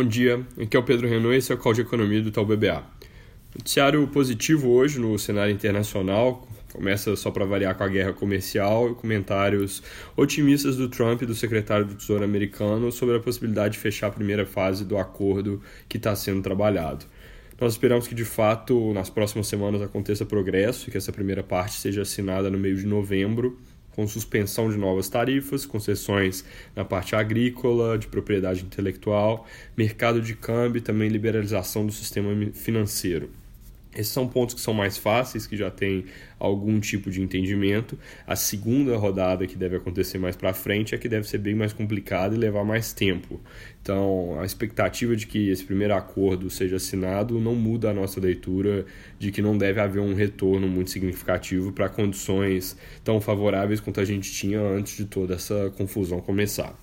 Bom dia, aqui é o Pedro Renault e esse é o Call de Economia do Itaú BBA. Noticiário positivo hoje no cenário internacional, começa só para variar com a guerra comercial e comentários otimistas do Trump e do secretário do Tesouro americano sobre a possibilidade de fechar a primeira fase do acordo que está sendo trabalhado. Nós esperamos que de fato nas próximas semanas aconteça progresso e que essa primeira parte seja assinada no meio de novembro com suspensão de novas tarifas, concessões na parte agrícola, de propriedade intelectual, mercado de câmbio e também liberalização do sistema financeiro. Esses são pontos que são mais fáceis, que já tem algum tipo de entendimento. A segunda rodada, que deve acontecer mais para frente, é que deve ser bem mais complicada e levar mais tempo. Então, a expectativa de que esse primeiro acordo seja assinado não muda a nossa leitura de que não deve haver um retorno muito significativo para condições tão favoráveis quanto a gente tinha antes de toda essa confusão começar.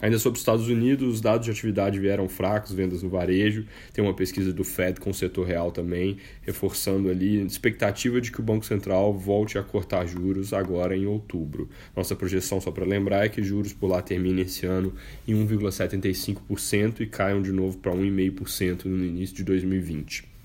Ainda sobre os Estados Unidos, os dados de atividade vieram fracos, vendas no varejo. Tem uma pesquisa do Fed com o setor real também, reforçando ali expectativa de que o Banco Central volte a cortar juros agora em outubro. Nossa projeção, só para lembrar, é que juros por lá terminem esse ano em 1,75% e caiam de novo para 1,5% no início de 2020.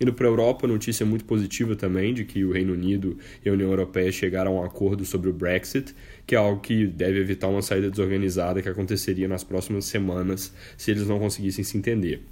Indo para a Europa, notícia muito positiva também de que o Reino Unido e a União Europeia chegaram a um acordo sobre o Brexit, que é algo que deve evitar uma saída desorganizada que aconteceria nas próximas semanas se eles não conseguissem se entender.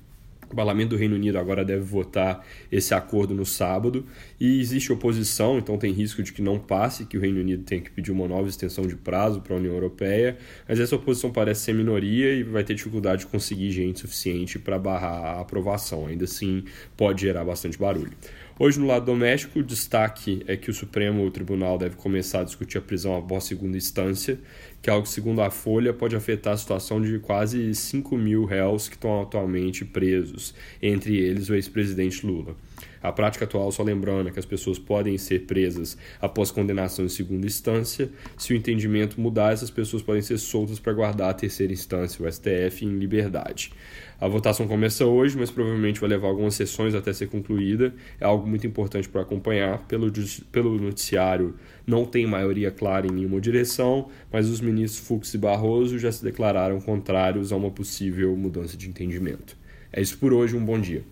O parlamento do Reino Unido agora deve votar esse acordo no sábado e existe oposição, então tem risco de que não passe, que o Reino Unido tenha que pedir uma nova extensão de prazo para a União Europeia, mas essa oposição parece ser minoria e vai ter dificuldade de conseguir gente suficiente para barrar a aprovação. Ainda assim, pode gerar bastante barulho. Hoje, no lado doméstico, o destaque é que o Supremo Tribunal deve começar a discutir a prisão após segunda instância, que é algo que, segundo a Folha, pode afetar a situação de quase 5 mil réus que estão atualmente presos, entre eles o ex-presidente Lula. A prática atual, só lembrando, é que as pessoas podem ser presas após condenação em segunda instância. Se o entendimento mudar, essas pessoas podem ser soltas para guardar a terceira instância, o STF, em liberdade. A votação começa hoje, mas provavelmente vai levar algumas sessões até ser concluída. É algo muito importante para acompanhar. Pelo, pelo noticiário, não tem maioria clara em nenhuma direção, mas os ministros Fux e Barroso já se declararam contrários a uma possível mudança de entendimento. É isso por hoje, um bom dia.